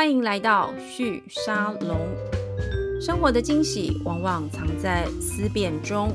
欢迎来到旭沙龙。生活的惊喜往往藏在思辨中。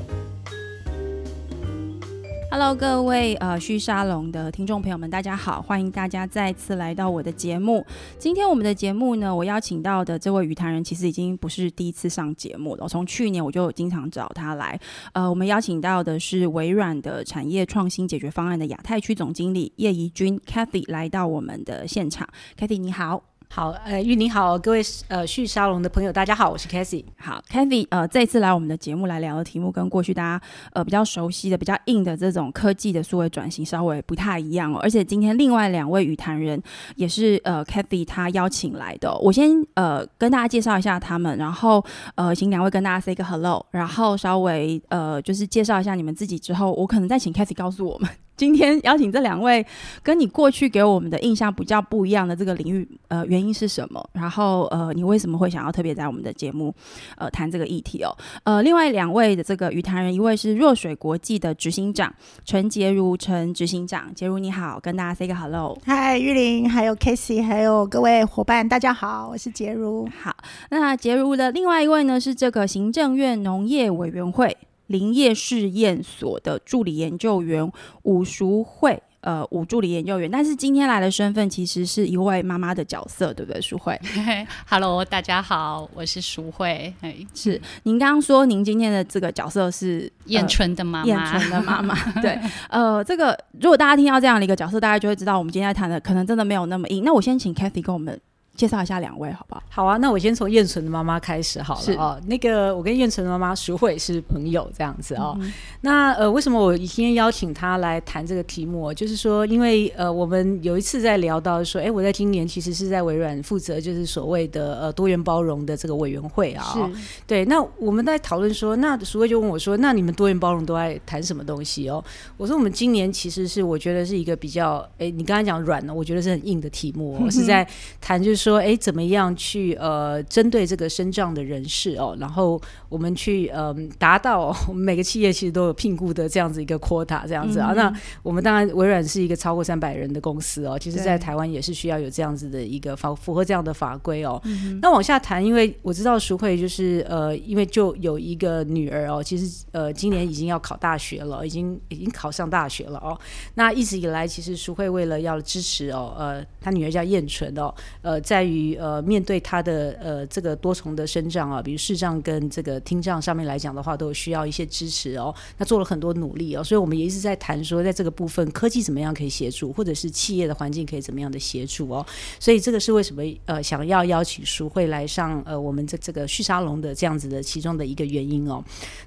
Hello，各位呃旭沙龙的听众朋友们，大家好，欢迎大家再次来到我的节目。今天我们的节目呢，我邀请到的这位语坛人，其实已经不是第一次上节目了。从去年我就经常找他来。呃，我们邀请到的是微软的产业创新解决方案的亚太区总经理叶怡君 Kathy 来到我们的现场。Kathy 你好。好，呃，玉你好，各位呃旭沙龙的朋友，大家好，我是 c a t h y 好 c a t h y 呃，这次来我们的节目来聊的题目，跟过去大家呃比较熟悉的、比较硬的这种科技的数位转型稍微不太一样哦。而且今天另外两位语坛人也是呃 c a t h y 他邀请来的。我先呃跟大家介绍一下他们，然后呃请两位跟大家 say 个 hello，然后稍微呃就是介绍一下你们自己之后，我可能再请 c a t h y 告诉我们。今天邀请这两位，跟你过去给我们的印象比较不一样的这个领域，呃，原因是什么？然后，呃，你为什么会想要特别在我们的节目，呃，谈这个议题哦？呃，另外两位的这个语坛人，一位是若水国际的执行长陈杰如，陈执行长，杰如你好，跟大家 say 个 hello。嗨，玉玲，还有 Casey，还有各位伙伴，大家好，我是杰如。好，那杰如的另外一位呢，是这个行政院农业委员会。林业试验所的助理研究员武淑慧，呃，武助理研究员，但是今天来的身份其实是一位妈妈的角色，对不对？淑慧，Hello，大家好，我是淑慧，哎，是您刚刚说您今天的这个角色是燕春的妈妈，燕春的妈妈，对，呃，这个如果大家听到这样的一个角色，大家就会知道我们今天在谈的可能真的没有那么硬。那我先请 Kathy 跟我们。介绍一下两位好不好？好啊，那我先从燕纯的妈妈开始好了哦。那个我跟燕纯的妈妈淑慧是朋友这样子哦。那呃，为什么我今天邀请她来谈这个题目？就是说，因为呃，我们有一次在聊到说，哎，我在今年其实是在微软负责就是所谓的呃多元包容的这个委员会啊。是。对，那我们在讨论说，那淑慧就问我说，那你们多元包容都在谈什么东西哦？我说我们今年其实是我觉得是一个比较，哎，你刚才讲软的，我觉得是很硬的题目，是在谈就是。说哎，怎么样去呃针对这个身障的人士哦，然后我们去呃达到我们每个企业其实都有聘雇的这样子一个 quota 这样子啊。那我们当然微软是一个超过三百人的公司哦，其实在台湾也是需要有这样子的一个法符合这样的法规哦。那往下谈，因为我知道淑慧就是呃，因为就有一个女儿哦，其实呃今年已经要考大学了，已经已经考上大学了哦。那一直以来，其实淑慧为了要支持哦，呃，她女儿叫燕纯哦，呃在。在于呃，面对他的呃这个多重的生障啊，比如视障跟这个听障上面来讲的话，都需要一些支持哦。那做了很多努力哦，所以我们也一直在谈说，在这个部分科技怎么样可以协助，或者是企业的环境可以怎么样的协助哦。所以这个是为什么呃想要邀请书会来上呃我们这这个旭沙龙的这样子的其中的一个原因哦。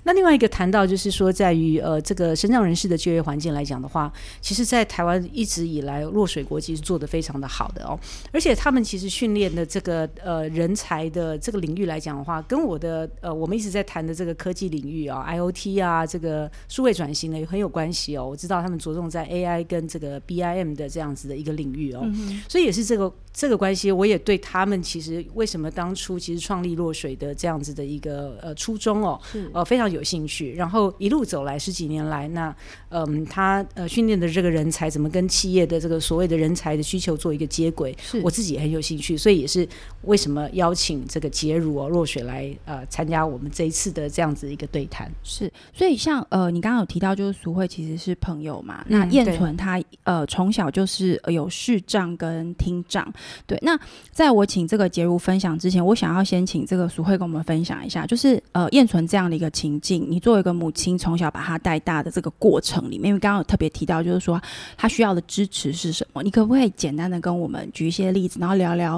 那另外一个谈到就是说，在于呃这个身障人士的就业环境来讲的话，其实，在台湾一直以来落水国际是做的非常的好的哦，而且他们其实。训练的这个呃人才的这个领域来讲的话，跟我的呃我们一直在谈的这个科技领域啊，IOT 啊，这个数位转型呢也很有关系哦。我知道他们着重在 AI 跟这个 BIM 的这样子的一个领域哦，所以也是这个这个关系，我也对他们其实为什么当初其实创立落水的这样子的一个呃初衷哦，呃非常有兴趣。然后一路走来十几年来，那嗯他呃训练的这个人才怎么跟企业的这个所谓的人才的需求做一个接轨，我自己也很有兴趣。所以也是为什么邀请这个杰如哦若雪来呃参加我们这一次的这样子一个对谈。是，所以像呃你刚刚有提到就是苏慧其实是朋友嘛，那燕纯他呃从小就是有视障跟听障。对，那在我请这个杰如分享之前，我想要先请这个苏慧跟我们分享一下，就是呃燕纯这样的一个情境，你作为一个母亲从小把她带大的这个过程里面，因为刚刚有特别提到就是说他需要的支持是什么，你可不可以简单的跟我们举一些例子，然后聊聊。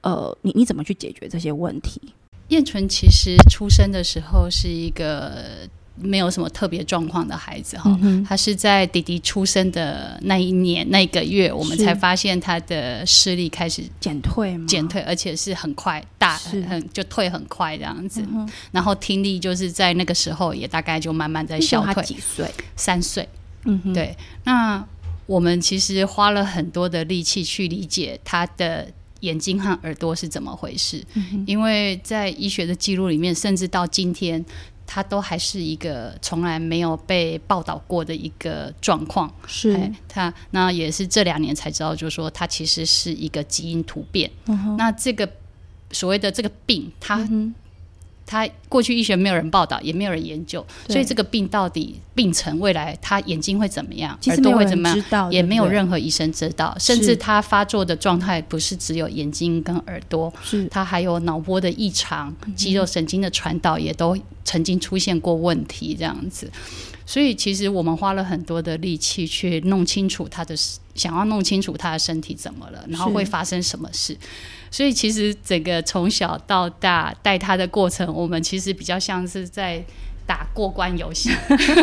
呃，你你怎么去解决这些问题？燕纯其实出生的时候是一个没有什么特别状况的孩子哈，他是在弟弟出生的那一年那个月，我们才发现他的视力开始减退，减退，而且是很快，大很就退很快这样子。然后听力就是在那个时候也大概就慢慢在消退。几岁？三岁。嗯哼，对。那我们其实花了很多的力气去理解他的。眼睛和耳朵是怎么回事？因为在医学的记录里面，甚至到今天，它都还是一个从来没有被报道过的一个状况。是，它那也是这两年才知道，就是说它其实是一个基因突变。那这个所谓的这个病，它。他过去医学没有人报道，也没有人研究，所以这个病到底病程未来他眼睛会怎么样，耳朵会怎么样，也没有任何医生知道。甚至他发作的状态不是只有眼睛跟耳朵，是他还有脑波的异常、肌肉神经的传导也都曾经出现过问题，这样子。所以其实我们花了很多的力气去弄清楚他的，想要弄清楚他的身体怎么了，然后会发生什么事。所以其实整个从小到大带他的过程，我们其实比较像是在打过关游戏，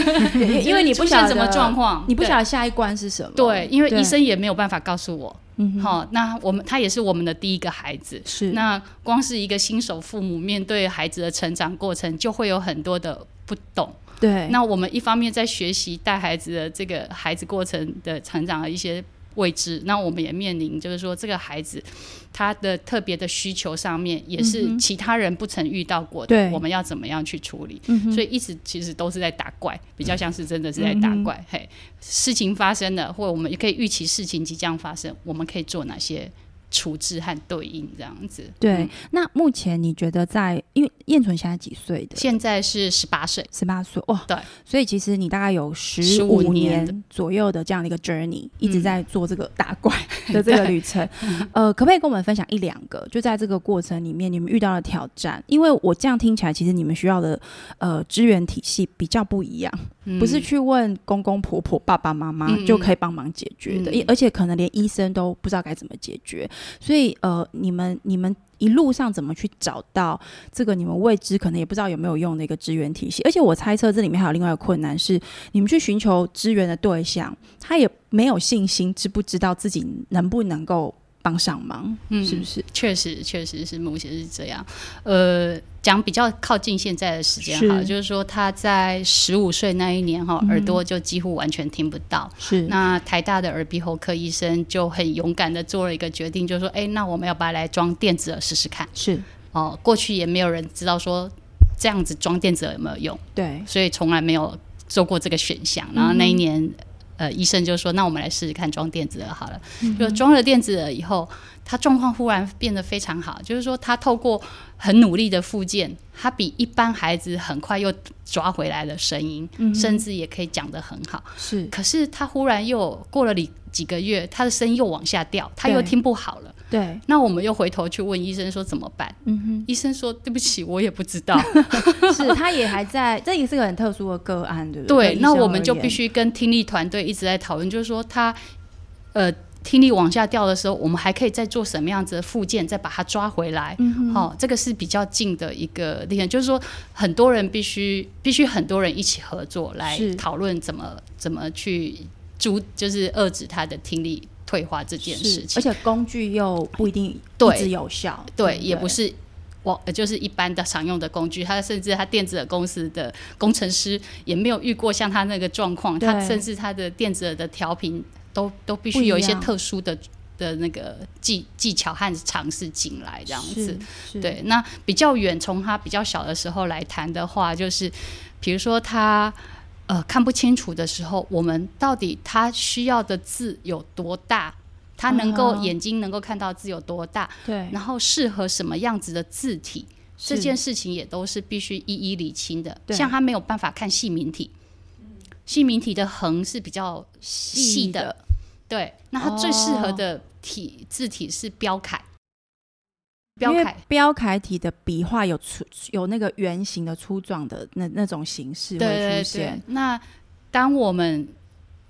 因为你不晓得什么状况，你不晓得下一关是什么。对，因为医生也没有办法告诉我。嗯，好，那我们他也是我们的第一个孩子，是那光是一个新手父母面对孩子的成长过程，就会有很多的不懂。对，那我们一方面在学习带孩子的这个孩子过程的成长的一些。未知，那我们也面临，就是说这个孩子他的特别的需求上面，也是其他人不曾遇到过的，我们要怎么样去处理？所以一直其实都是在打怪，比较像是真的是在打怪。嘿，事情发生了，或者我们也可以预期事情即将发生，我们可以做哪些？处置和对应这样子。对，那目前你觉得在，因为燕纯现在几岁的？现在是十八岁，十八岁哇。对，所以其实你大概有十五年左右的这样的一个 journey，一直在做这个打怪 的这个旅程。呃，可不可以跟我们分享一两个？就在这个过程里面，你们遇到的挑战？因为我这样听起来，其实你们需要的呃资源体系比较不一样，不是去问公公婆婆、爸爸妈妈就可以帮忙解决的，而且可能连医生都不知道该怎么解决。所以，呃，你们你们一路上怎么去找到这个你们未知可能也不知道有没有用的一个支援体系？而且我猜测这里面还有另外一个困难是，你们去寻求支援的对象，他也没有信心，知不知道自己能不能够。帮上忙，嗯，是不是？确实，确实是目前是这样。呃，讲比较靠近现在的时间哈，就是说他在十五岁那一年哈，耳朵就几乎完全听不到。是，那台大的耳鼻喉科医生就很勇敢的做了一个决定，就是说，哎，那我们要不要来装电子耳试试看？是，哦，过去也没有人知道说这样子装电子耳有没有用，对，所以从来没有做过这个选项。然后那一年。呃，医生就说：“那我们来试试看装电子耳好了。”就装了电子耳以后，他状况忽然变得非常好。就是说，他透过很努力的复健，他比一般孩子很快又抓回来了声音，甚至也可以讲得很好。是，可是他忽然又过了几几个月，他的声音又往下掉，他又听不好了。对，那我们又回头去问医生说怎么办？嗯哼，医生说对不起，我也不知道。是，他也还在，这也是个很特殊的个案，对不对？对，那我们就必须跟听力团队一直在讨论，就是说他呃听力往下掉的时候，我们还可以再做什么样子的附件，再把它抓回来。嗯好，这个是比较近的一个例子，就是说很多人必须必须很多人一起合作来讨论怎么怎么去阻，就是遏制他的听力。退化这件事情，而且工具又不一定一直有效，对，也不是我，就是一般的常用的工具。他甚至他电子的公司的工程师也没有遇过像他那个状况，他甚至他的电子的调频都都必须有一些特殊的的那个技技巧和尝试进来这样子。对，那比较远，从他比较小的时候来谈的话，就是比如说他。呃，看不清楚的时候，我们到底他需要的字有多大？他能够眼睛能够看到字有多大？对，然后适合什么样子的字体？这件事情也都是必须一一理清的。像他没有办法看细明体，细明体的横是比较细的，对，那他最适合的体字体是标楷。标楷标楷体的笔画有粗有那个圆形的粗壮的那那种形式会出现。那当我们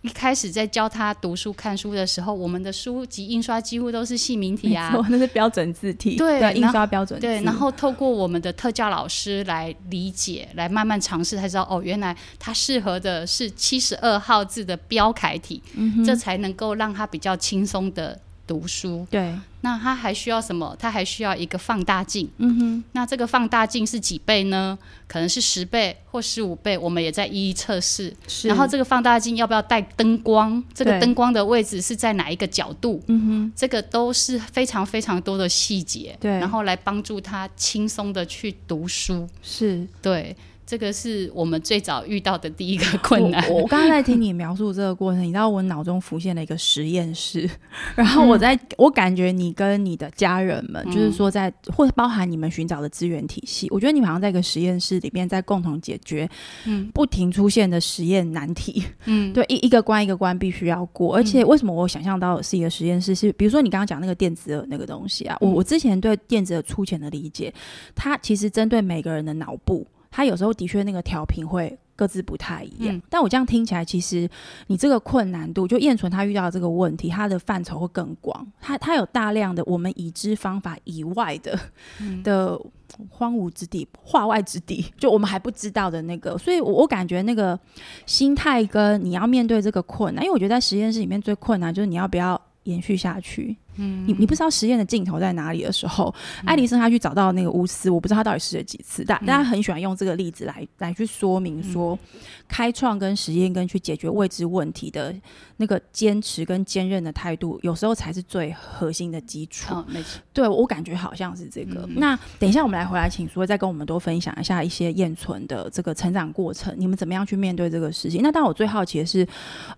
一开始在教他读书看书的时候，我们的书籍印刷几乎都是细明体啊，那是标准字体，对，印刷标准。对，然后透过我们的特教老师来理解，来慢慢尝试，才知道哦，原来他适合的是七十二号字的标楷体，这才能够让他比较轻松的读书。对。那他还需要什么？他还需要一个放大镜。嗯哼。那这个放大镜是几倍呢？可能是十倍或十五倍，我们也在一一测试。是。然后这个放大镜要不要带灯光？这个灯光的位置是在哪一个角度？嗯哼。这个都是非常非常多的细节。对。然后来帮助他轻松的去读书。是。对。这个是我们最早遇到的第一个困难。我刚刚在听你描述这个过程，你知道我脑中浮现了一个实验室，然后我在我感觉你跟你的家人们，就是说在或者包含你们寻找的资源体系，我觉得你们好像在一个实验室里面，在共同解决嗯不停出现的实验难题。嗯，对，一一个关一个关必须要过。而且为什么我想象到是一个实验室？是比如说你刚刚讲那个电子耳那个东西啊，我我之前对电子耳粗浅的理解，它其实针对每个人的脑部。他有时候的确那个调频会各自不太一样，但我这样听起来，其实你这个困难度，就燕纯他遇到这个问题，他的范畴会更广，他他有大量的我们已知方法以外的的荒芜之地、化外之地，就我们还不知道的那个，所以我我感觉那个心态跟你要面对这个困难，因为我觉得在实验室里面最困难就是你要不要延续下去。嗯，你你不知道实验的尽头在哪里的时候，爱迪生他去找到那个钨丝，我不知道他到底试了几次，但大家很喜欢用这个例子来来去说明说，开创跟实验跟去解决未知问题的那个坚持跟坚韧的态度，有时候才是最核心的基础。没错，对我感觉好像是这个。那等一下我们来回来，请说再跟我们多分享一下一些验存的这个成长过程，你们怎么样去面对这个事情？那但我最好奇的是，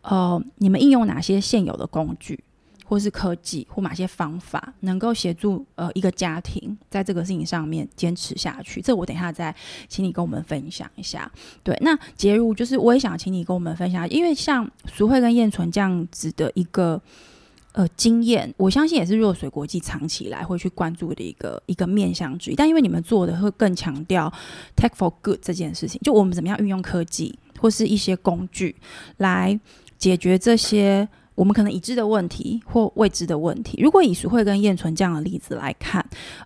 呃，你们应用哪些现有的工具？或是科技或哪些方法能够协助呃一个家庭在这个事情上面坚持下去？这我等一下再请你跟我们分享一下。对，那杰如就是我也想请你跟我们分享，因为像苏慧跟燕纯这样子的一个呃经验，我相信也是弱水国际长期来会去关注的一个一个面向之一。但因为你们做的会更强调 tech for good 这件事情，就我们怎么样运用科技或是一些工具来解决这些。我们可能已知的问题或未知的问题，如果以淑慧跟燕纯这样的例子来看，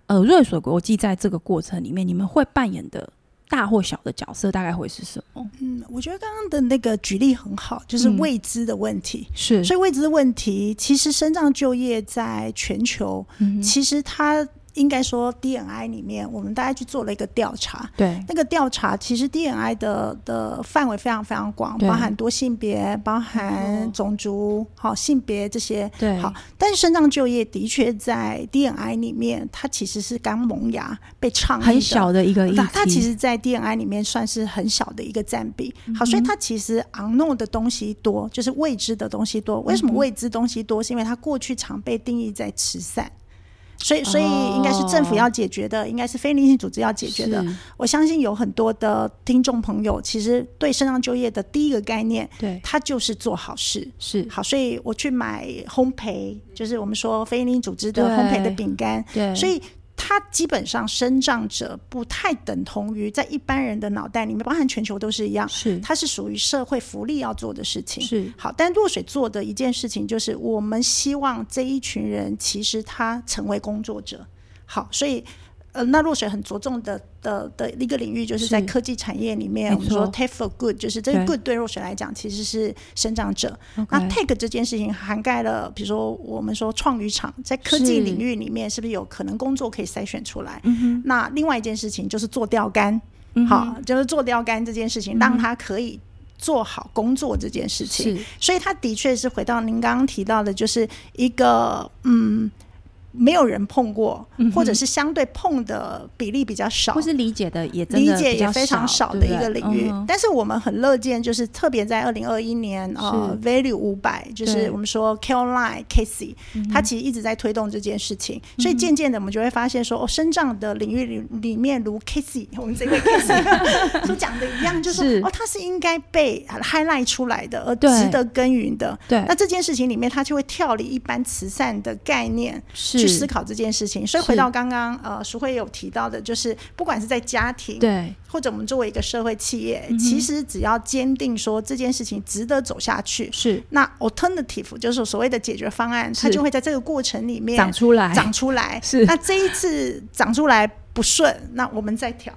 呃，瑞所国际在这个过程里面，你们会扮演的大或小的角色，大概会是什么？嗯，我觉得刚刚的那个举例很好，就是未知的问题，是，所以未知的问题，其实深藏就业在全球，其实它。应该说，DNI 里面，我们大家去做了一个调查。对，那个调查其实 DNI 的的范围非常非常广，包含多性别，包含种族，好性别这些。对，好。但是身障就业的确在 DNI 里面，它其实是刚萌芽被倡很小的一个那它其实，在 DNI 里面算是很小的一个占比。好，所以它其实 unknown 的东西多，就是未知的东西多。为什么未知东西多？是因为它过去常被定义在慈善。所以，所以应该是政府要解决的，应该是非营利性组织要解决的。我相信有很多的听众朋友，其实对身上就业的第一个概念，对，它就是做好事，是好。所以我去买烘焙，就是我们说非营利组织的烘焙的饼干，对，所以。它基本上生长者不太等同于在一般人的脑袋里面，包含全球都是一样，是它是属于社会福利要做的事情。是好，但若水做的一件事情就是，我们希望这一群人其实他成为工作者。好，所以。呃，那若水很着重的的的一个领域，就是在科技产业里面，我们说 take for good，就是这个 good 对若水来讲其实是生长者。那 take 这件事情涵盖了，比如说我们说创渔场在科技领域里面，是不是有可能工作可以筛选出来？那另外一件事情就是做钓竿，好，就是做钓竿这件事情，让他可以做好工作这件事情。所以他的确是回到您刚刚提到的，就是一个嗯。没有人碰过，或者是相对碰的比例比较少，或是理解的也理解也非常少的一个领域。但是我们很乐见，就是特别在二零二一年呃，Value 五百，就是我们说 Caroline Casey，他其实一直在推动这件事情。所以渐渐的，我们就会发现说，哦，生长的领域里里面，如 Casey，我们这位 Casey 所讲的一样，就是 哦，他是应该被 highlight 出来的，而值得耕耘的。对，那这件事情里面，他就会跳离一般慈善的概念。是。去思考这件事情，所以回到刚刚呃，淑慧有提到的，就是不管是在家庭对，或者我们作为一个社会企业，其实只要坚定说这件事情值得走下去，是。那 alternative 就是所谓的解决方案，它就会在这个过程里面长出来，长出来。是。那这一次长出来不顺，那我们再调。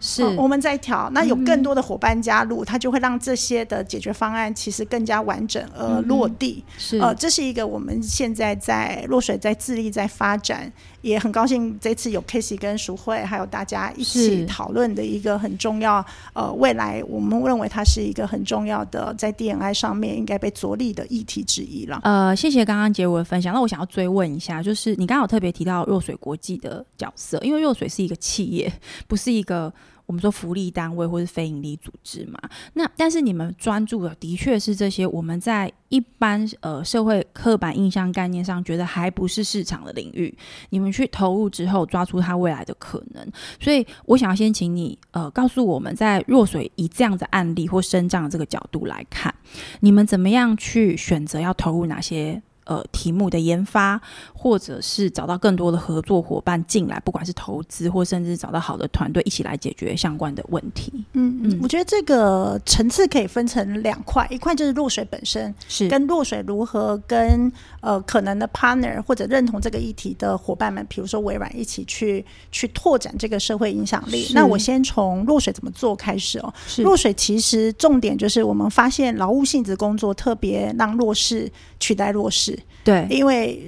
是，我们在调，那有更多的伙伴加入，它就会让这些的解决方案其实更加完整而落地。是，呃，这是一个我们现在在落水在致力在发展，也很高兴这次有 Casey 跟淑慧还有大家一起讨论的一个很重要。呃，未来我们认为它是一个很重要的在 DNI 上面应该被着力的议题之一了。呃，谢谢刚刚杰文的分享。那我想要追问一下，就是你刚刚有特别提到弱水国际的角色，因为弱水是一个企业，不是一个。我们说福利单位或是非营利组织嘛。那但是你们专注的的确是这些我们在一般呃社会刻板印象概念上觉得还不是市场的领域，你们去投入之后抓出它未来的可能。所以我想要先请你呃告诉我们在弱水以这样的案例或生长这个角度来看，你们怎么样去选择要投入哪些？呃，题目的研发，或者是找到更多的合作伙伴进来，不管是投资，或甚至找到好的团队一起来解决相关的问题。嗯嗯，我觉得这个层次可以分成两块，一块就是落水本身，是跟落水如何跟呃可能的 partner 或者认同这个议题的伙伴们，比如说微软一起去去拓展这个社会影响力。那我先从落水怎么做开始哦。落水其实重点就是我们发现劳务性质工作特别让弱势取代弱势。对，因为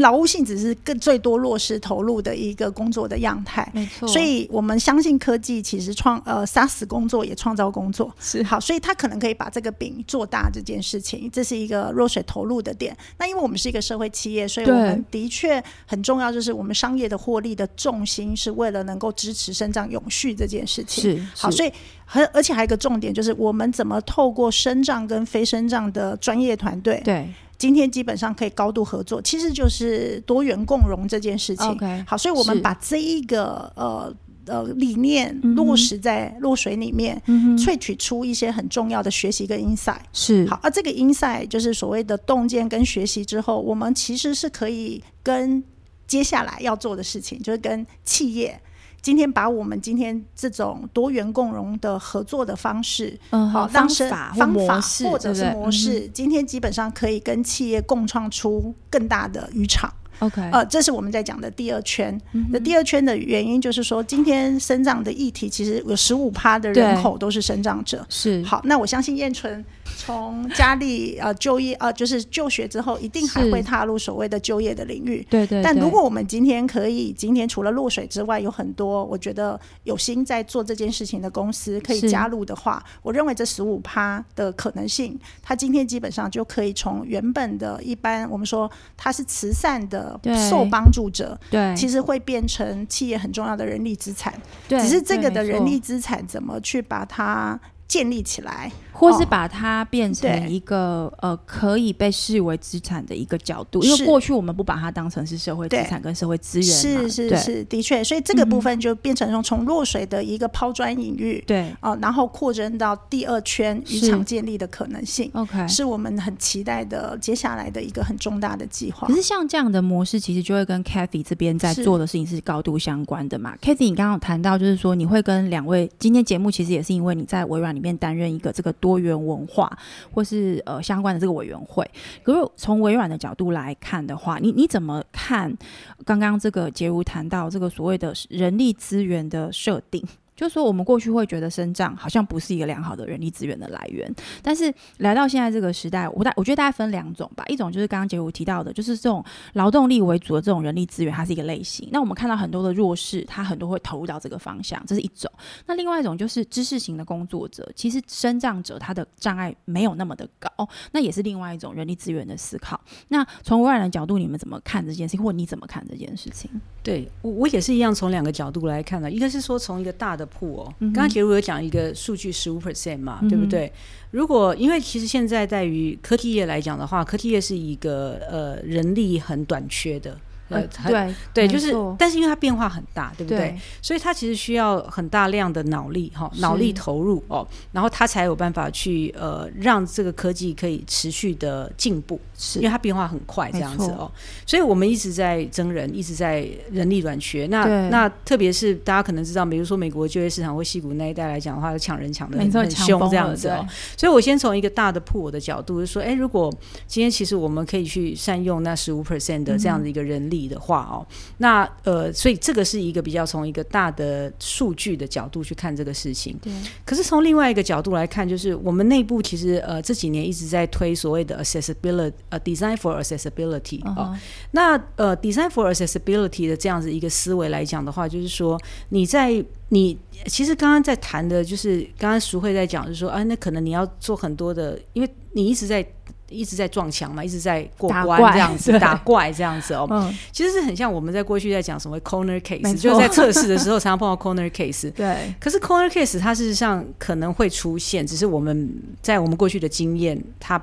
劳务性质是更最多弱势投入的一个工作的样态，没错。所以我们相信科技其实创呃杀死工作也创造工作，是好，所以他可能可以把这个饼做大这件事情，这是一个弱水投入的点。那因为我们是一个社会企业，所以我们的确很重要，就是我们商业的获利的重心是为了能够支持生长永续这件事情。是好，所以和而且还有一个重点就是我们怎么透过生长跟非生长的专业团队对。今天基本上可以高度合作，其实就是多元共荣这件事情。OK，好，所以我们把这一个呃呃理念落实在落水里面，萃取出一些很重要的学习跟 insight。是好，而这个 insight 就是所谓的洞见跟学习之后，我们其实是可以跟接下来要做的事情，就是跟企业。今天把我们今天这种多元共荣的合作的方式，嗯，好方法方法或者是模式，今天基本上可以跟企业共创出更大的渔场。OK，呃，这是我们在讲的第二圈。那第二圈的原因就是说，今天生长的议题其实有十五趴的人口都是生长者。是好，那我相信燕纯。从家里呃就业呃就是就学之后，一定还会踏入所谓的就业的领域。对对。但如果我们今天可以，今天除了落水之外，有很多我觉得有心在做这件事情的公司可以加入的话，我认为这十五趴的可能性，它今天基本上就可以从原本的一般我们说它是慈善的受帮助者，对，其实会变成企业很重要的人力资产。对。只是这个的人力资产怎么去把它。建立起来，或是把它变成一个呃可以被视为资产的一个角度，因为过去我们不把它当成是社会资产跟社会资源是是是，的确，所以这个部分就变成从从落水的一个抛砖引玉，对。哦，然后扩增到第二圈渔场建立的可能性。OK，是我们很期待的接下来的一个很重大的计划。可是像这样的模式，其实就会跟 Kathy 这边在做的事情是高度相关的嘛？Kathy，你刚刚谈到就是说你会跟两位今天节目其实也是因为你在微软里。面担任一个这个多元文化或是呃相关的这个委员会，可是从微软的角度来看的话，你你怎么看刚刚这个杰如谈到这个所谓的人力资源的设定？就是说，我们过去会觉得生长好像不是一个良好的人力资源的来源，但是来到现在这个时代，我大我觉得大概分两种吧。一种就是刚刚杰如提到的，就是这种劳动力为主的这种人力资源，它是一个类型。那我们看到很多的弱势，他很多会投入到这个方向，这是一种。那另外一种就是知识型的工作者，其实生长者他的障碍没有那么的高，那也是另外一种人力资源的思考。那从微软的角度，你们怎么看这件事情，或你怎么看这件事情？对我我也是一样，从两个角度来看的。一个是说从一个大的铺哦，刚刚杰如有讲一个数据十五 percent 嘛，对不对？如果因为其实现在在于科技业来讲的话，科技业是一个呃人力很短缺的。呃，对对，就是，但是因为它变化很大，对不对？所以它其实需要很大量的脑力哈，脑力投入哦，然后它才有办法去呃让这个科技可以持续的进步，是因为它变化很快这样子哦。所以我们一直在增人，一直在人力短缺。那那特别是大家可能知道，比如说美国就业市场或西谷那一带来讲的话，抢人抢的很凶这样子哦。所以我先从一个大的铺的角度，就说，哎，如果今天其实我们可以去善用那十五 percent 的这样的一个人力。的话哦，那呃，所以这个是一个比较从一个大的数据的角度去看这个事情。对。可是从另外一个角度来看，就是我们内部其实呃这几年一直在推所谓的 accessibility 呃 design for accessibility 哦。那呃 design for accessibility 的这样子一个思维来讲的话，就是说你在你其实刚刚在谈的就是刚刚淑慧在讲，就是说啊，那可能你要做很多的，因为你一直在。一直在撞墙嘛，一直在过关这样子打怪这样子哦。嗯，其实是很像我们在过去在讲什么 corner case，就是在测试的时候常常碰到 corner case。对，可是 corner case 它事实上可能会出现，只是我们在我们过去的经验，它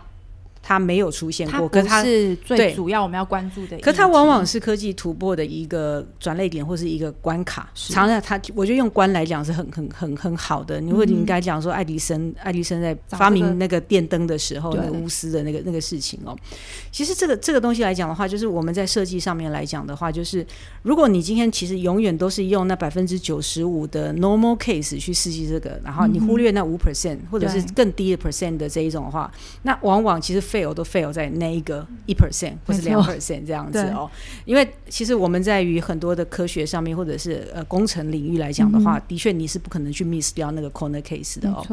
它没有出现过。可是它是最对主要我们要关注的，可它往往是科技突破的一个转类点或是一个关卡。是常常它，我觉得用关来讲是很很很很好的。你会你应该讲说爱迪生，爱迪生在发明那个电灯的时候，那个钨丝的那个那个事情哦，其实这个这个东西来讲的话，就是我们在设计上面来讲的话，就是如果你今天其实永远都是用那百分之九十五的 normal case 去设计这个，然后你忽略那五 percent 或者是更低的 percent 的这一种的话，那往往其实 fail 都 fail 在那一个一 percent 或是两 percent 这样子哦。因为其实我们在于很多的科学上面，或者是呃工程领域来讲的话，的确你是不可能去 miss 掉那个 corner case 的哦。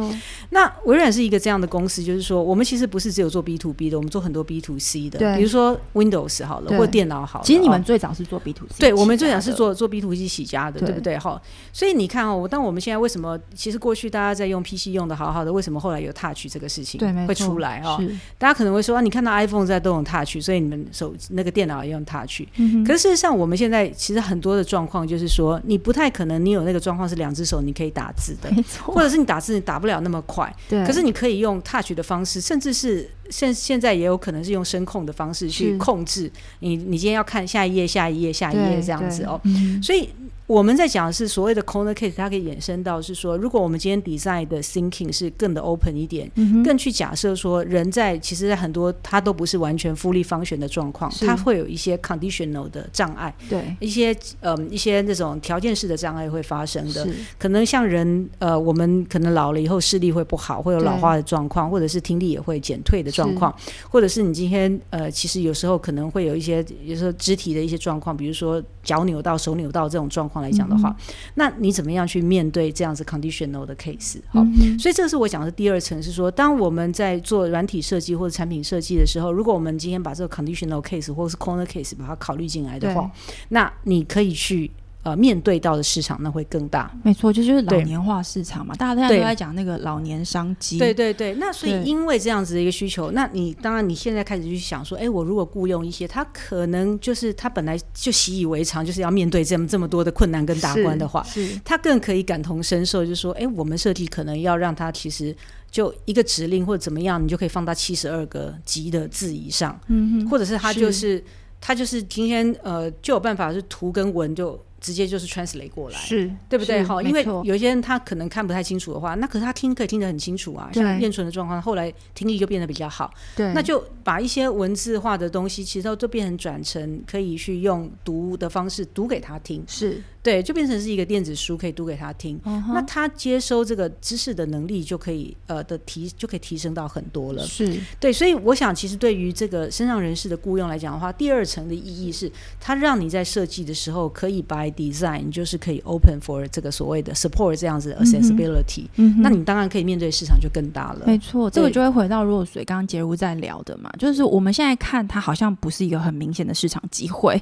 那微软是一个这样的公司，就是说我们其实不是只有做 B to B 的，我们做很多 B to C 的，比如说 Windows 好了，或电脑好了。其实你们哦最早是做 B to C，对，我们最早是做做 B to C 起家的，对对不对？哈，所以你看哦，当我们现在为什么，其实过去大家在用 PC 用的好好的，为什么后来有 Touch 这个事情对，会出来哦？大家可能会说啊，你看到 iPhone 在都用 Touch，所以你们手那个电脑也用 Touch。嗯可是事实上，我们现在其实很多的状况就是说，你不太可能你有那个状况是两只手你可以打字的，或者是你打字你打不了那么快。对，可是你可以用 Touch 的方式，甚至是现现在也有可能是用声控的方式去控制你。你今天要看下一页、下一页、下一页这样子哦。嗯。所以我们在讲的是所谓的 corner case，它可以衍生到是说，如果我们今天 design 的 thinking 是更的 open 一点，嗯更去假设说，人在其实，在很多它都不是完全 fully function 的状况，是。它会有一些 conditional 的障碍，对。一些嗯一些那种条件式的障碍会发生的。可能像人，呃，我们可能老了以后视力会不好，会有老化的状况，或者是听力也会减退的状况，或者是你今天呃，其实有时候可能会有一些，有时候肢体的一些状况，比如说脚扭到、手扭到这种状况来讲的话，那你怎么样去面对这样子 conditional 的 case？好，嗯所以这个是我讲的第二层，是说，当我们在做软体设计或者产品设计的时候，如果我们今天把这个 conditional case 或者是 corner case 把它考虑进来的话，那你可以去呃面对到的市场那会更大。没错，这就是老年化市场嘛，大家现在都在讲那个老年商机，对对对，那所以因为这样子的一个需求，那你当然你现在开始去想说，哎，我如果雇佣一些，他可能就是他本来就习以为常，就是要面对这么这么多的困难跟大关的话，是他更可以感同身受，就是说，哎，我们设计可能要让他其实就一个指令或者怎么样，你就可以放到七十二个级的字以上，嗯哼，或者是他就是他就是今天呃就有办法是图跟文就直接就是 translate 过来，是对不对？是哈，因为有一些人他可能看不太清楚的话，那可是他听可以听得很清楚啊。像燕纯的状况，后来听力就变得比较好，对，那就把一些文字化的东西，其实都都变成转成可以去用读的方式读给他听，是对，就变成是一个电子书可以读给他听。那他接收这个知识的能力就可以呃的提就可以提升到很多了。是对，所以我想，其实对于这个身上人士的雇佣来讲的话，第二层的意义是，它让你在设计的时候可以 by design，就是可以 open for 这个所谓的 support 这样子的 accessibility、嗯哼那你当然可以面对市场就更大了。没错，这个就会回到若水刚刚杰如在聊的嘛，就是我们现在看它好像不是一个很明显的市场机会，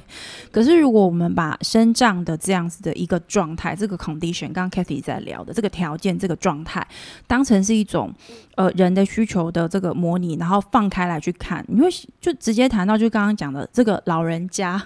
可是如果我们把身障的这样子的一个状态，这个 condition，刚刚 Kathy 在聊的这个条件、这个状态，当成是一种呃人的需求的这个模拟，然后放开来去看，你会就直接谈到就刚刚讲的这个老人家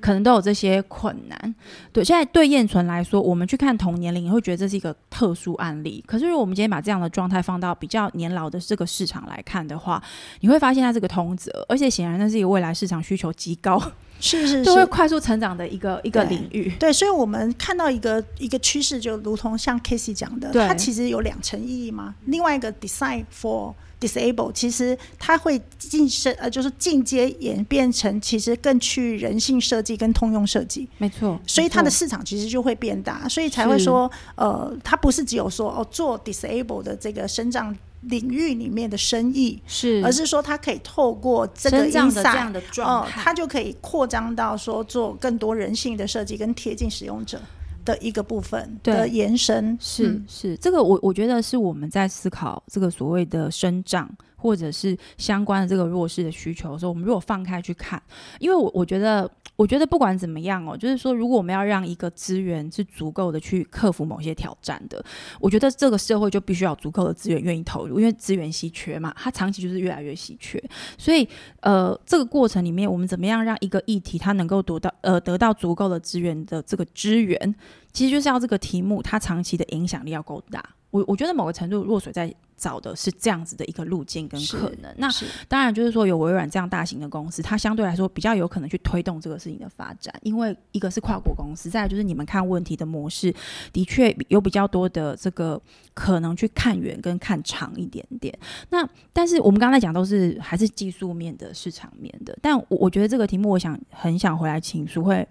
可能都有这些困难。对，现在对燕纯来说，我们去看同年龄，你会觉得这是一个特殊案例。可是如果我们今天把这样的状态放到比较年老的这个市场来看的话，你会发现它是个通则，而且显然那是一个未来市场需求极高，是是就会，快速成长的一个一个对领域。对，所以我们看到一个一个趋势，就如同像 Casey 讲的，它其实有两层意义嘛。另外一个 design for disable，其实它会进升呃，就是进阶演变成其实更去人性设计跟通用设计，没错，所以它的市场其实就会变大，所以才会是。说，呃，它不是只有说哦做 disable 的这个生长领域里面的生意，是，而是说它可以透过这个生长的这 insight 样的状哦，态，它就可以扩张到说做更多人性的设计跟贴近使用者的一个部分对。的延伸。是、嗯。是，这个我我觉得是我们在思考这个所谓的生长或者是相关的这个弱势的需求的时候，我们如果放开去看，因为我我觉得，我觉得不管怎么样哦，就是说，如果我们要让一个资源是足够的去克服某些挑战的，我觉得这个社会就必须要足够的资源愿意投入，因为资源稀缺嘛，它长期就是越来越稀缺。所以，呃，这个过程里面，我们怎么样让一个议题它能够得到呃得到足够的资源的这个资源，其实就是要这个题目它长期的影响力要够大。我我觉得某个程度，弱水在找的是这样子的一个路径跟可能。那当然就是说，有微软这样大型的公司，它相对来说比较有可能去推动这个事情的发展，因为一个是跨国公司，再就是你们看问题的模式，的确有比较多的这个可能去看远跟看长一点点。那但是我们刚才讲都是还是技术面的市场面的，但我我觉得这个题目，我想很想回来请苏慧。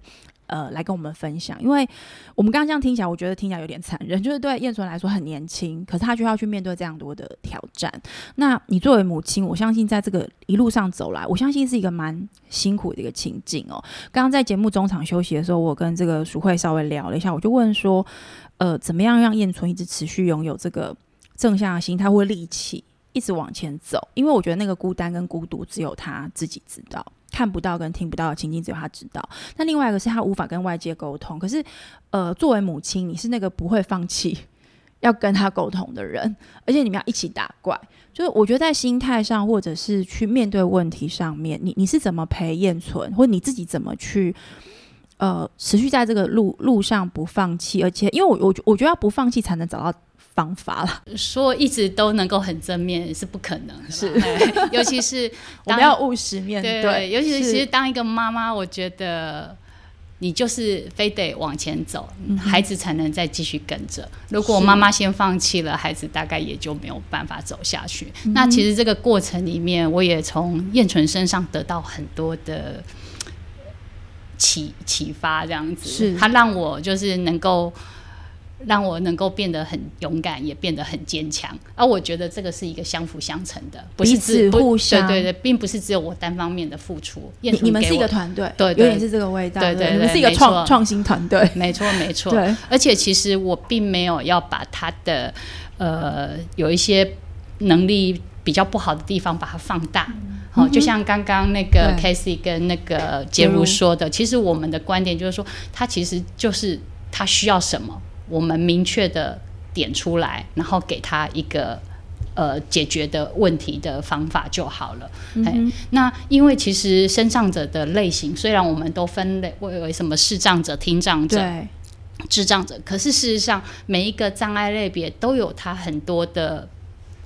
呃，来跟我们分享，因为我们刚刚这样听起来，我觉得听起来有点残忍，就是对燕纯来说很年轻，可是他就要去面对这样多的挑战。那你作为母亲，我相信在这个一路上走来，我相信是一个蛮辛苦的一个情境哦。刚刚在节目中场休息的时候，我跟这个淑慧稍微聊了一下，我就问说，呃，怎么样让燕纯一直持续拥有这个正向的心态或力气，一直往前走？因为我觉得那个孤单跟孤独，只有他自己知道。看不到跟听不到的情境，只有他知道。那另外一个是他无法跟外界沟通。可是，呃，作为母亲，你是那个不会放弃要跟他沟通的人，而且你们要一起打怪。就是我觉得在心态上，或者是去面对问题上面，你你是怎么陪燕存，或你自己怎么去呃持续在这个路路上不放弃？而且，因为我我我觉得要不放弃，才能找到。方法了，说一直都能够很正面是不可能，是，尤其是 我们要务实面对，尤其是其实当一个妈妈，我觉得你就是非得往前走，孩子才能再继续跟着。如果妈妈先放弃了，孩子大概也就没有办法走下去。那其实这个过程里面，我也从燕纯身上得到很多的启启发，这样子，是。他让我就是能够。让我能够变得很勇敢，也变得很坚强。而我觉得这个是一个相辅相成的，不是只互相对对对，并不是只有我单方面的付出。你你们是一个团队，对，有点是这个味道。对对，你们是一个创创新团队，没错没错。对，而且其实我并没有要把他的呃有一些能力比较不好的地方把它放大。好，就像刚刚那个 Casey 跟那个杰如说的，其实我们的观点就是说，他其实就是他需要什么。我们明确的点出来，然后给他一个呃解决的问题的方法就好了。嗯，那因为其实身障者的类型，虽然我们都分类为为什么视障者、听障者、智障者，可是事实上每一个障碍类别都有它很多的。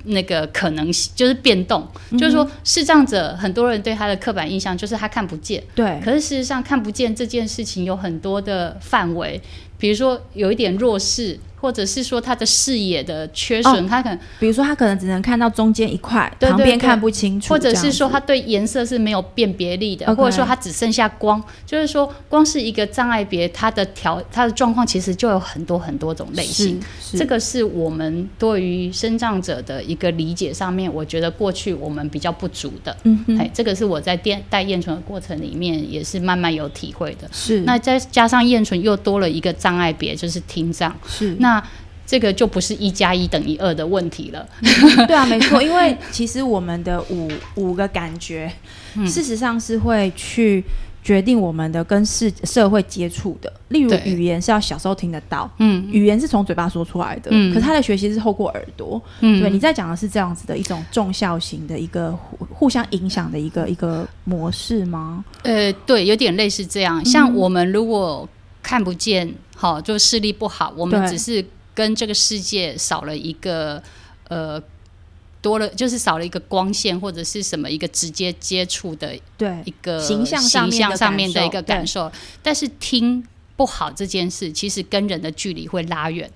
那个可能性就是变动，就是说视障者很多人对他的刻板印象就是他看不见，对。可是事实上看不见这件事情有很多的范围，比如说有一点弱视。或者是说他的视野的缺损，他可能，比如说他可能只能看到中间一块，旁边看不清楚，或者是说他对颜色是没有辨别力的，或者说他只剩下光，就是说光是一个障碍别，他的条他的状况其实就有很多很多种类型。这个是我们对于生障者的一个理解上面，我觉得过去我们比较不足的。嗯哎，这个是我在电带燕纯的过程里面也是慢慢有体会的。是，那再加上燕纯又多了一个障碍别，就是听障。是，那。那这个就不是一加一等于二的问题了。对啊，没错，因为其实我们的五五个感觉，事实上是会去决定我们的跟世社会接触的。例如语言是要小时候听得到，嗯，语言是从嘴巴说出来的，嗯，可他的学习是透过耳朵，嗯，对。你在讲的是这样子的一种重效型的一个互互相影响的一个一个模式吗？呃，对，有点类似这样。像我们如果看不见。好，就视力不好，我们只是跟这个世界少了一个呃，多了就是少了一个光线或者是什么一个直接接触的对一个形象形象上面的一个感受。但是听不好这件事，其实跟人的距离会拉远，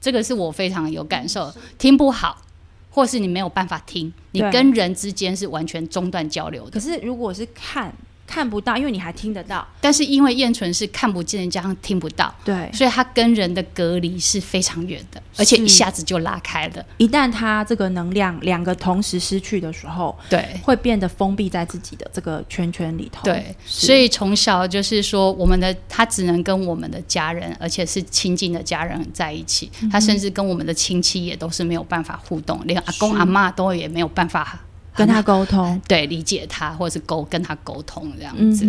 这个是我非常有感受。听不好，或是你没有办法听，你跟人之间是完全中断交流的。可是如果是看。看不到，因为你还听得到。但是因为燕纯是看不见，加上听不到，对，所以他跟人的隔离是非常远的，而且一下子就拉开了。一旦他这个能量两个同时失去的时候，对，会变得封闭在自己的这个圈圈里头。对，所以从小就是说，我们的他只能跟我们的家人，而且是亲近的家人在一起。他甚至跟我们的亲戚也都是没有办法互动，连阿公阿妈都也没有办法。跟他沟通，对，理解他，或者是沟跟他沟通这样子。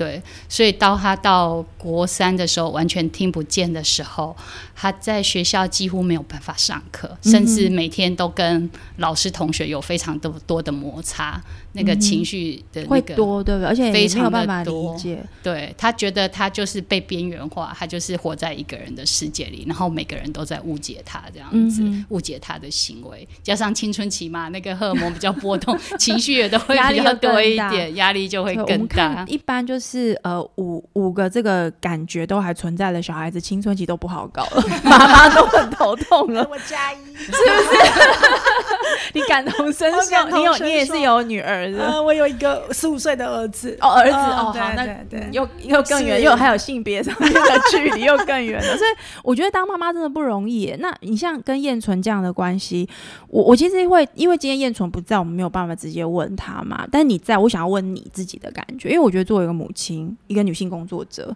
对，所以到他到国三的时候，完全听不见的时候，他在学校几乎没有办法上课，甚至每天都跟老师同学有非常多多的摩擦，那个情绪的会多，对不对？而且非常的多。对他觉得他就是被边缘化，他就是活在一个人的世界里，然后每个人都在误解他这样子，误解他的行为，加上青春期嘛，那个荷尔蒙比较波动，情绪也都会比较多一点，压力就会更大。一般就是。是呃五五个这个感觉都还存在的小孩子，青春期都不好搞了，妈妈都很头痛了。我加一，是不是？你感同身受，你有你也是有女儿的，我有一个十五岁的儿子哦，儿子哦，好，那对又又更远，又还有性别上面的距离又更远了。所以我觉得当妈妈真的不容易。那你像跟燕纯这样的关系，我我其实会因为今天燕纯不在，我们没有办法直接问他嘛。但是你在我想要问你自己的感觉，因为我觉得作为一个母亲。亲，一个女性工作者，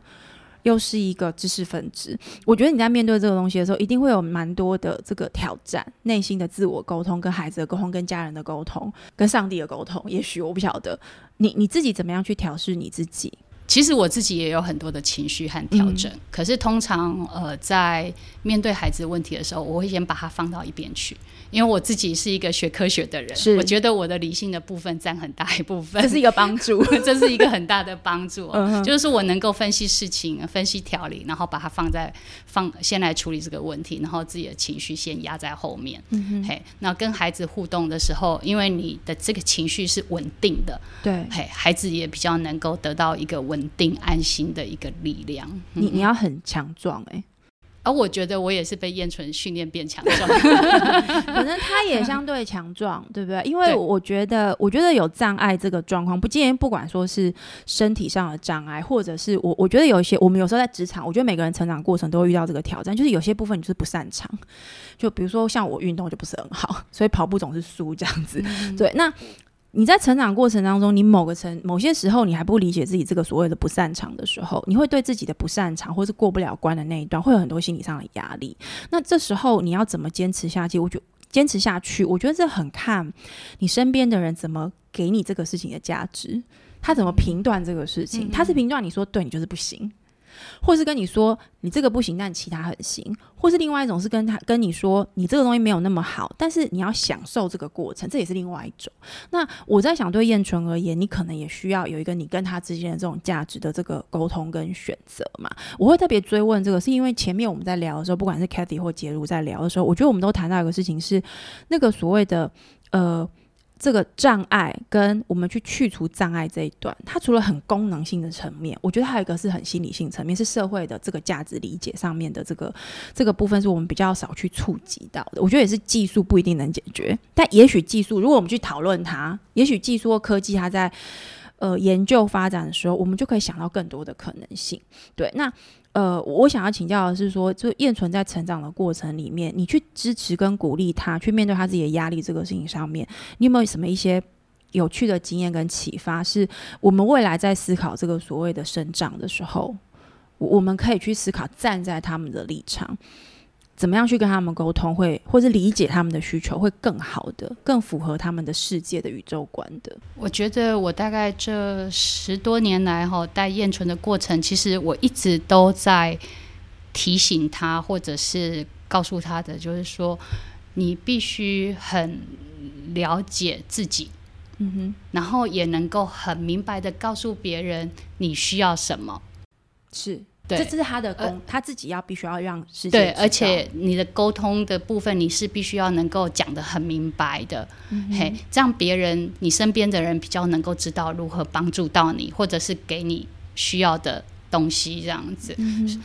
又是一个知识分子，我觉得你在面对这个东西的时候，一定会有蛮多的这个挑战，内心的自我沟通、跟孩子的沟通、跟家人的沟通、跟上帝的沟通。也许我不晓得你你自己怎么样去调试你自己。其实我自己也有很多的情绪和调整，可是通常呃，在面对孩子问题的时候，我会先把它放到一边去。因为我自己是一个学科学的人，我觉得我的理性的部分占很大一部分，这是一个帮助，这是一个很大的帮助，就是我能够分析事情、分析条理，然后把它放在放先来处理这个问题，然后自己的情绪先压在后面。嘿，那跟孩子互动的时候，因为你的这个情绪是稳定的，对，嘿，孩子也比较能够得到一个稳定安心的一个力量。你你要很强壮哎。而我觉得我也是被燕纯训练变强壮，可能他也相对强壮，对不对？因为我觉得，我觉得有障碍这个状况，不建议不管说是身体上的障碍，或者是我，我觉得有一些，我们有时候在职场，我觉得每个人成长过程都会遇到这个挑战，就是有些部分你就是不擅长，就比如说像我运动就不是很好，所以跑步总是输这样子。对，那。你在成长过程当中，你某个层某些时候，你还不理解自己这个所谓的不擅长的时候，你会对自己的不擅长或是过不了关的那一段，会有很多心理上的压力。那这时候你要怎么坚持下去？我觉坚持下去，我觉得这很看你身边的人怎么给你这个事情的价值，他怎么评断这个事情？他是评断你说对你就是不行。或是跟你说你这个不行，但其他很行，或是另外一种是跟他跟你说你这个东西没有那么好，但是你要享受这个过程，这也是另外一种。那我在想，对燕纯而言，你可能也需要有一个你跟他之间的这种价值的这个沟通跟选择嘛。我会特别追问这个，是因为前面我们在聊的时候，不管是 Kathy 或杰如在聊的时候，我觉得我们都谈到一个事情是那个所谓的呃。这个障碍跟我们去去除障碍这一段，它除了很功能性的层面，我觉得还有一个是很心理性层面，是社会的这个价值理解上面的这个这个部分，是我们比较少去触及到的。我觉得也是技术不一定能解决，但也许技术，如果我们去讨论它，也许技术或科技它在呃研究发展的时候，我们就可以想到更多的可能性。对，那。呃，我想要请教的是说，就燕纯在成长的过程里面，你去支持跟鼓励他，去面对他自己的压力这个事情上面，你有没有什么一些有趣的经验跟启发？是我们未来在思考这个所谓的生长的时候，我们可以去思考站在他们的立场。怎么样去跟他们沟通，会或是理解他们的需求，会更好的、更符合他们的世界的宇宙观的？我觉得我大概这十多年来哈带燕纯的过程，其实我一直都在提醒他，或者是告诉他的，就是说你必须很了解自己，嗯哼，然后也能够很明白的告诉别人你需要什么，是。这这是他的功，他自己要必须要让世界对，而且你的沟通的部分，你是必须要能够讲的很明白的，嘿，这样别人你身边的人比较能够知道如何帮助到你，或者是给你需要的东西这样子。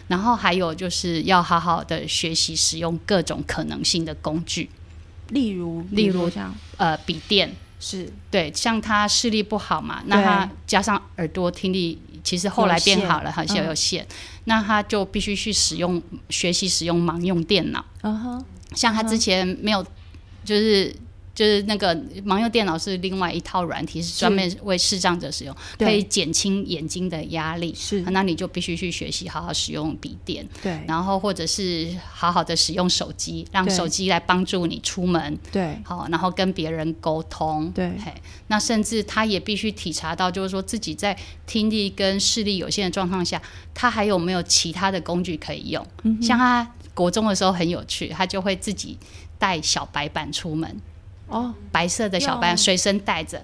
然后还有就是要好好的学习使用各种可能性的工具，例如例如像呃笔电。是。对，像他视力不好嘛，那他加上耳朵听力。其实后来变好了，好像有线，那他就必须去使用学习使用盲用电脑。像他之前没有，就是就是那个盲用电脑是另外一套软体，是专门为视障者使用，可以减轻眼睛的压力。是，那你就必须去学习好好使用笔电。对，然后或者是好好的使用手机，让手机来帮助你出门。对，好，然后跟别人沟通。对，那甚至他也必须体察到，就是说自己在听力跟视力有限的状况下，他还有没有其他的工具可以用？像他国中的时候很有趣，他就会自己带小白板出门。哦，白色的小白随身带着，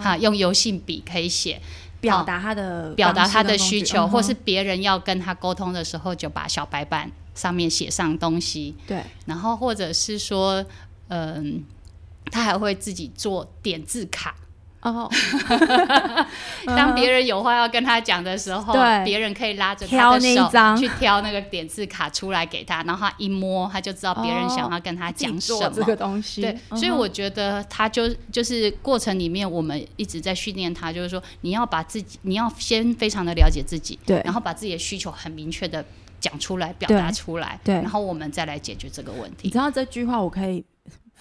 哈，用油性笔可以写，表达他的表达他的需求，或是别人要跟他沟通的时候，就把小白板上面写上东西。对，然后或者是说，嗯，他还会自己做点字卡。哦，当别人有话要跟他讲的时候，别人可以拉着他的手去挑那个点字卡出来给他，然后他一摸，他就知道别人想要跟他讲什么。这个东西，对，所以我觉得他就就是过程里面，我们一直在训练他，就是说你要把自己，你要先非常的了解自己，对，然后把自己的需求很明确的讲出来，表达出来，对，然后我们再来解决这个问题。你知道这句话，我可以。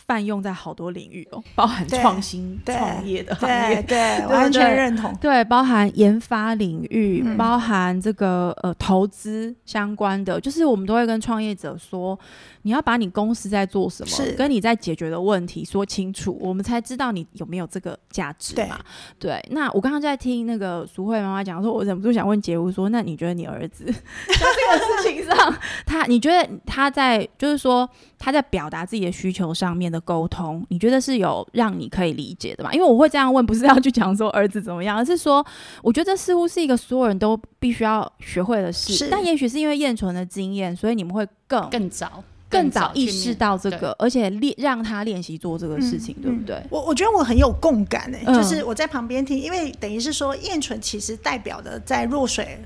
泛用在好多领域哦，包含创新创业的行业，对，完全认同。对，包含研发领域，包含这个呃投资相关的，就是我们都会跟创业者说，你要把你公司在做什么，跟你在解决的问题说清楚，我们才知道你有没有这个价值嘛。对，那我刚刚在听那个淑慧妈妈讲，说我忍不住想问杰夫说，那你觉得你儿子 在这个事情上，他你觉得他在就是说他在表达自己的需求上面？的沟通，你觉得是有让你可以理解的吗？因为我会这样问，不是要去讲说儿子怎么样，而是说，我觉得似乎是一个所有人都必须要学会的事。但也许是因为燕纯的经验，所以你们会更更早。更早意识到这个，而且练让他练习做这个事情，对不对？我我觉得我很有共感诶，就是我在旁边听，因为等于是说燕纯其实代表的在弱水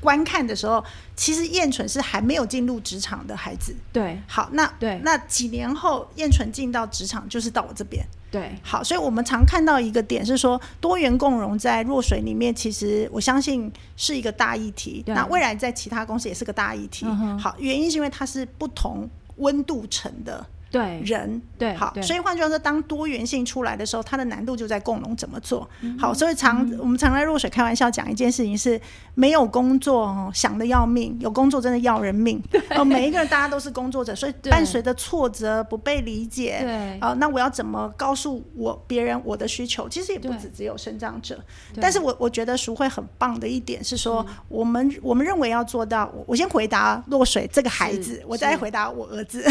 观看的时候，其实燕纯是还没有进入职场的孩子。对，好，那对，那几年后燕纯进到职场，就是到我这边。对，好，所以我们常看到一个点是说，多元共融在弱水里面，其实我相信是一个大议题。那未来在其他公司也是个大议题。好，原因是因为它是不同温度层的。对人对好，所以换句话说，当多元性出来的时候，它的难度就在共融怎么做好。所以常我们常在弱水开玩笑讲一件事情是，没有工作哦想的要命，有工作真的要人命。哦，每一个人大家都是工作者，所以伴随着挫折、不被理解，对。啊，那我要怎么告诉我别人我的需求？其实也不止只有生长者，但是我我觉得淑慧很棒的一点是说，我们我们认为要做到，我先回答落水这个孩子，我再回答我儿子。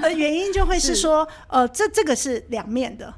的 原因就会是。说，呃，这这个是两面的，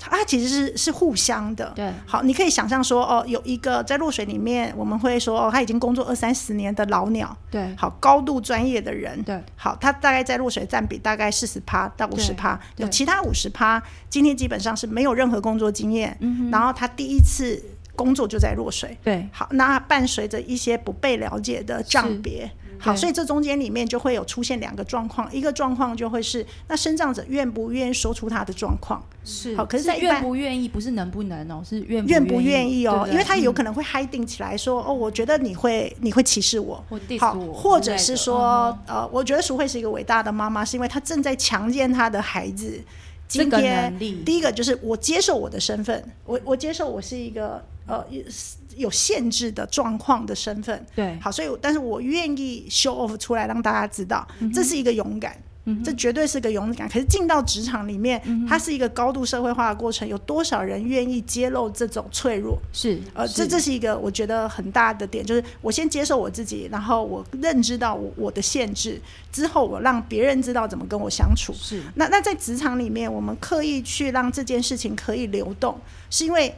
它其实是是互相的。对，好，你可以想象说，哦，有一个在落水里面，我们会说，哦，他已经工作二三十年的老鸟，对，好，高度专业的人，对，好，他大概在落水占比大概四十趴到五十趴，有其他五十趴，今天基本上是没有任何工作经验，嗯，然后他第一次工作就在落水，对，好，那伴随着一些不被了解的账别。好，所以这中间里面就会有出现两个状况，一个状况就会是那生长者愿不愿意说出他的状况，是好，可是愿不愿意不是能不能哦，是愿愿不愿意哦，因为他有可能会 hiding 起来说哦，我觉得你会你会歧视我，好，或者是说呃，我觉得淑慧是一个伟大的妈妈，是因为她正在强奸她的孩子。今天第一个就是我接受我的身份，我我接受我是一个呃有限制的状况的身份，对，好，所以但是我愿意 show off 出来让大家知道，这是一个勇敢。这绝对是个勇敢，可是进到职场里面，它是一个高度社会化的过程。有多少人愿意揭露这种脆弱？是，呃，这这是一个我觉得很大的点，就是我先接受我自己，然后我认知到我我的限制之后，我让别人知道怎么跟我相处。是，那那在职场里面，我们刻意去让这件事情可以流动，是因为。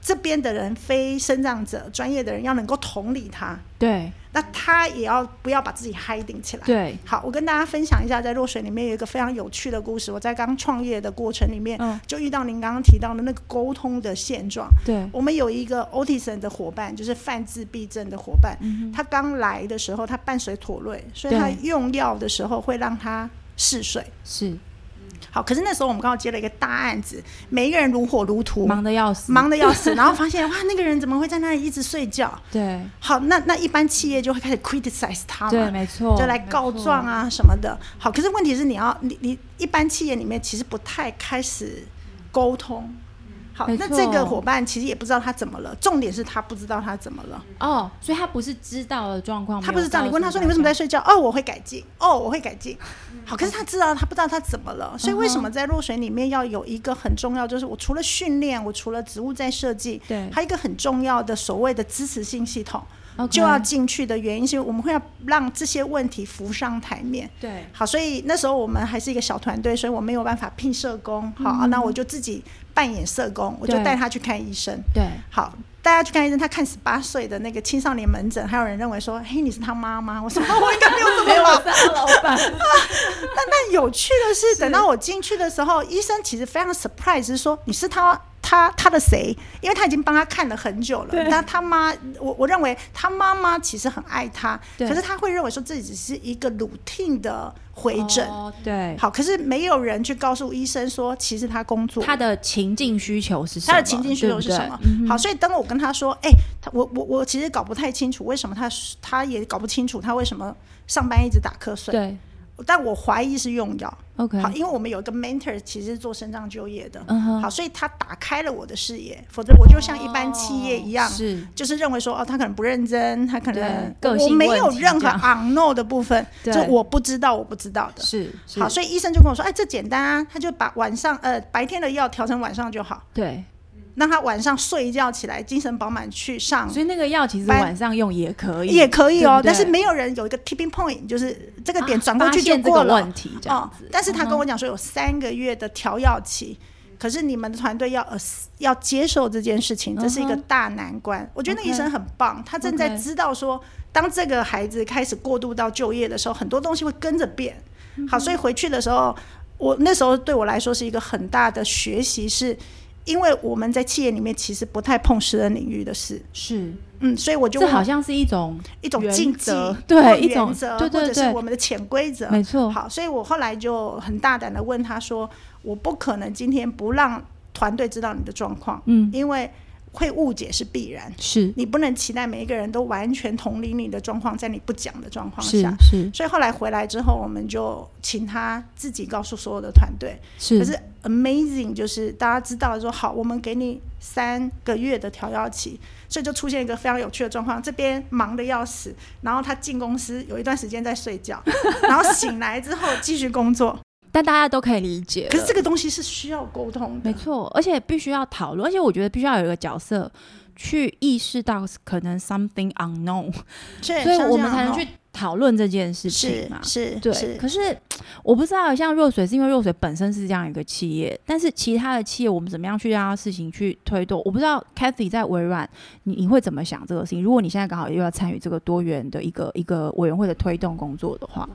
这边的人非生长者专业的人要能够同理他，对，那他也要不要把自己嗨顶起来？对，好，我跟大家分享一下，在落水里面有一个非常有趣的故事。我在刚创业的过程里面，就遇到您刚刚提到的那个沟通的现状。对，我们有一个 Otis 的伙伴，就是泛自闭症的伙伴，他刚来的时候，他伴随妥瑞，所以他用药的时候会让他嗜睡。是。好，可是那时候我们刚好接了一个大案子，每一个人如火如荼，忙得要死，忙得要死，然后发现哇，那个人怎么会在那里一直睡觉？对，好，那那一般企业就会开始 criticize 他，对，没错，就来告状啊什么的。好，可是问题是你要你你一般企业里面其实不太开始沟通。好，那这个伙伴其实也不知道他怎么了，重点是他不知道他怎么了。哦，所以他不是知道的状况，他不是知道。你问他说你为什么在睡觉？哦，我会改进。哦，我会改进。好，可是他知道他不知道他怎么了。所以为什么在落水里面要有一个很重要，就是我除了训练，我除了植物在设计，对，还有一个很重要的所谓的支持性系统。就要进去的原因是，我们会要让这些问题浮上台面。对，好，所以那时候我们还是一个小团队，所以我没有办法聘社工。好，那我就自己扮演社工，我就带他去看医生。对，好，带他去看医生。他看十八岁的那个青少年门诊，还有人认为说：“嘿，你是他妈妈？”我说：“我应该没有这么老。”老板。但但有趣的是，等到我进去的时候，医生其实非常 surprise，是说：“你是他。”他他的谁？因为他已经帮他看了很久了。那他妈，我我认为他妈妈其实很爱他，可是他会认为说自己只是一个 routine 的回诊。对，好，可是没有人去告诉医生说，其实他工作他的情境需求是什么？他的情境需求是什么？好，所以当我跟他说，哎，他我我我其实搞不太清楚为什么他他也搞不清楚他为什么上班一直打瞌睡。对。但我怀疑是用药，OK，好，因为我们有一个 mentor，其实做肾脏就业的，好，所以他打开了我的视野，否则我就像一般企业一样，是，就是认为说，哦，他可能不认真，他可能我没有任何 unknown 的部分，就我不知道，我不知道的，是，好，所以医生就跟我说，哎，这简单啊，他就把晚上呃白天的药调成晚上就好，对。让他晚上睡一觉起来，精神饱满去上。所以那个药其实晚上用也可以，也可以哦。但是没有人有一个 tipping point，就是这个点转过去就过了。问题这样子。但是他跟我讲说有三个月的调药期，可是你们的团队要呃要接受这件事情，这是一个大难关。我觉得那医生很棒，他正在知道说，当这个孩子开始过渡到就业的时候，很多东西会跟着变。好，所以回去的时候，我那时候对我来说是一个很大的学习是。因为我们在企业里面其实不太碰私人领域的事，是，嗯，所以我就这好像是一种一种禁忌，对，一种对对对，或者是我们的潜规则，没错。好，所以我后来就很大胆的问他说：“我不可能今天不让团队知道你的状况，嗯，因为。”会误解是必然，是你不能期待每一个人都完全同理你的状况，在你不讲的状况下，是。所以后来回来之后，我们就请他自己告诉所有的团队。是。可是 amazing 就是大家知道说好，我们给你三个月的调药期，所以就出现一个非常有趣的状况：这边忙的要死，然后他进公司有一段时间在睡觉，然后醒来之后继续工作。但大家都可以理解，可是这个东西是需要沟通的，没错，而且必须要讨论，而且我觉得必须要有一个角色去意识到可能 something unknown，所以我们才能去讨论这件事情嘛。是，对。可是我不知道，像若水是因为若水本身是这样一个企业，但是其他的企业我们怎么样去让事情去推动？我不知道 Kathy 在微软，你你会怎么想这个事情？如果你现在刚好又要参与这个多元的一个一个委员会的推动工作的话。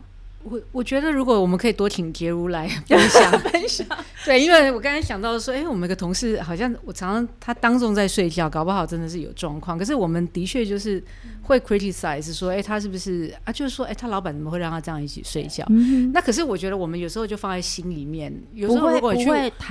我我觉得，如果我们可以多请杰如来 分享 分享，对，因为我刚才想到说，哎，我们一个同事好像我常常他当众在睡觉，搞不好真的是有状况。可是我们的确就是会 criticize 说，哎，他是不是啊？就是说，哎，他老板怎么会让他这样一起睡觉？那可是我觉得我们有时候就放在心里面，有时候如果去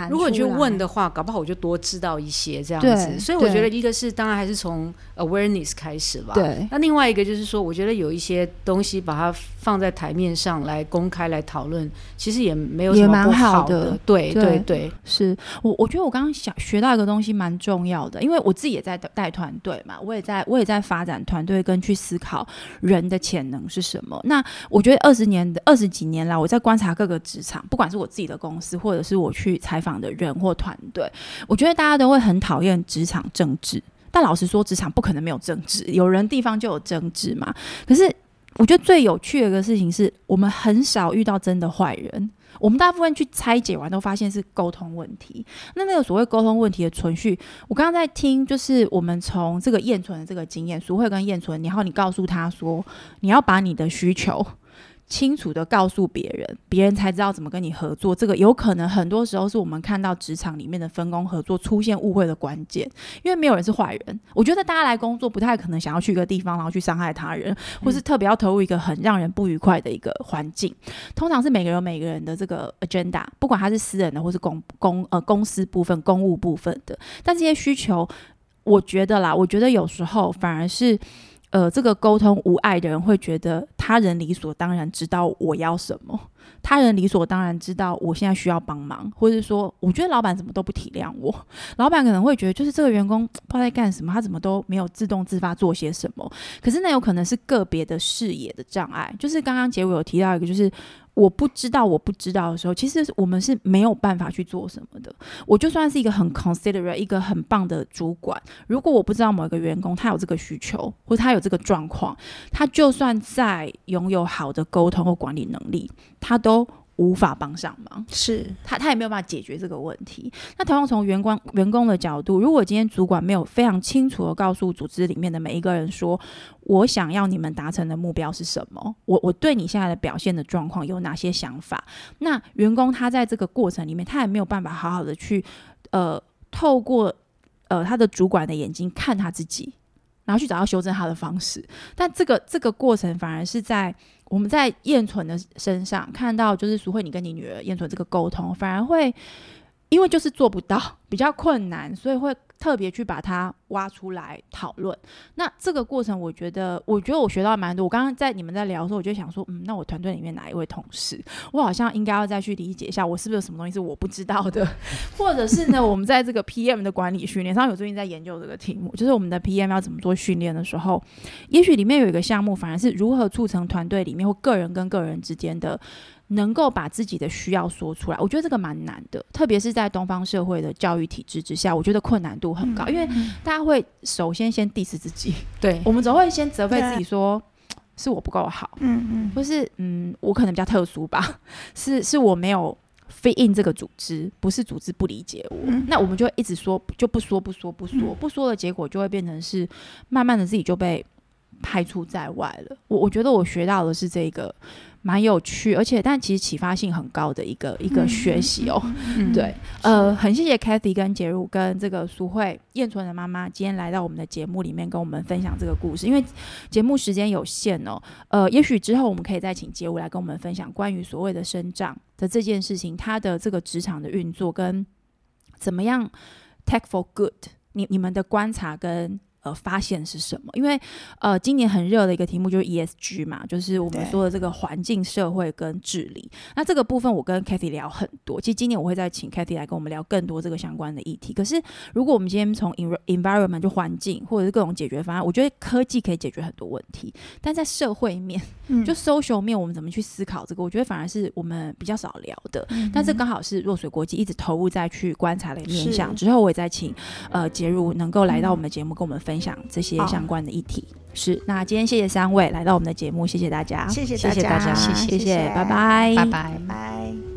如果你去问的话，搞不好我就多知道一些这样子。所以我觉得一个是当然还是从 awareness 开始吧。对。那另外一个就是说，我觉得有一些东西把它放在台面上。来公开来讨论，其实也没有什么不好的。对对对，是我我觉得我刚刚想学到一个东西蛮重要的，因为我自己也在带团队嘛，我也在我也在发展团队跟去思考人的潜能是什么。那我觉得二十年二十几年来，我在观察各个职场，不管是我自己的公司，或者是我去采访的人或团队，我觉得大家都会很讨厌职场政治。但老实说，职场不可能没有政治，有人地方就有争执嘛。可是。我觉得最有趣的一个事情是我们很少遇到真的坏人，我们大部分去拆解完都发现是沟通问题。那那个所谓沟通问题的存续，我刚刚在听，就是我们从这个燕存的这个经验，苏慧跟燕存，然后你告诉他说，你要把你的需求。清楚的告诉别人，别人才知道怎么跟你合作。这个有可能很多时候是我们看到职场里面的分工合作出现误会的关键，因为没有人是坏人。我觉得大家来工作不太可能想要去一个地方，然后去伤害他人，或是特别要投入一个很让人不愉快的一个环境。通常是每个人每个人的这个 agenda，不管他是私人的或是公公呃公司部分、公务部分的，但这些需求，我觉得啦，我觉得有时候反而是。呃，这个沟通无碍的人会觉得他人理所当然知道我要什么，他人理所当然知道我现在需要帮忙，或者说，我觉得老板怎么都不体谅我，老板可能会觉得就是这个员工不知道在干什么，他怎么都没有自动自发做些什么，可是那有可能是个别的视野的障碍，就是刚刚结尾有提到一个，就是。我不知道，我不知道的时候，其实我们是没有办法去做什么的。我就算是一个很 considerate、一个很棒的主管，如果我不知道某一个员工他有这个需求，或他有这个状况，他就算再拥有好的沟通或管理能力，他都。无法帮上忙，是他他也没有办法解决这个问题。那同样从员工员工的角度，如果今天主管没有非常清楚的告诉组织里面的每一个人说，我想要你们达成的目标是什么，我我对你现在的表现的状况有哪些想法，那员工他在这个过程里面，他也没有办法好好的去呃透过呃他的主管的眼睛看他自己。然后去找到修正他的方式，但这个这个过程反而是在我们在燕纯的身上看到，就是苏慧你跟你女儿燕纯这个沟通，反而会因为就是做不到，比较困难，所以会。特别去把它挖出来讨论，那这个过程，我觉得，我觉得我学到蛮多。我刚刚在你们在聊的时候，我就想说，嗯，那我团队里面哪一位同事，我好像应该要再去理解一下，我是不是有什么东西是我不知道的，或者是呢，我们在这个 PM 的管理训练上，有最近在研究这个题目，就是我们的 PM 要怎么做训练的时候，也许里面有一个项目，反而是如何促成团队里面或个人跟个人之间的。能够把自己的需要说出来，我觉得这个蛮难的，特别是在东方社会的教育体制之下，我觉得困难度很高，因为大家会首先先 diss 自己，对。我们总会先责备自己说是我不够好，嗯嗯，或是嗯我可能比较特殊吧，是是我没有 fit in 这个组织，不是组织不理解我，那我们就一直说就不说不说不说不说的结果就会变成是慢慢的自己就被排除在外了。我我觉得我学到的是这个。蛮有趣，而且但其实启发性很高的一个一个学习哦。对，呃，很谢谢 Kathy 跟杰如跟这个苏慧燕纯的妈妈今天来到我们的节目里面跟我们分享这个故事。因为节目时间有限哦，呃，也许之后我们可以再请杰如来跟我们分享关于所谓的生长的这件事情，他的这个职场的运作跟怎么样 take for good，你你们的观察跟。呃，发现是什么？因为呃，今年很热的一个题目就是 ESG 嘛，就是我们说的这个环境、社会跟治理。那这个部分我跟 Kathy 聊很多，其实今年我会再请 Kathy 来跟我们聊更多这个相关的议题。可是如果我们今天从 environment 就环境或者是各种解决方案，我觉得科技可以解决很多问题，但在社会面，就 social 面，我们怎么去思考这个？我觉得反而是我们比较少聊的。但这刚好是弱水国际一直投入在去观察的面向之后，我也在请呃杰如能够来到我们的节目跟我们分。分享这些相关的议题。是，那今天谢谢三位来到我们的节目，谢谢大家，谢谢谢谢大家，谢谢，拜。拜，拜。拜，拜。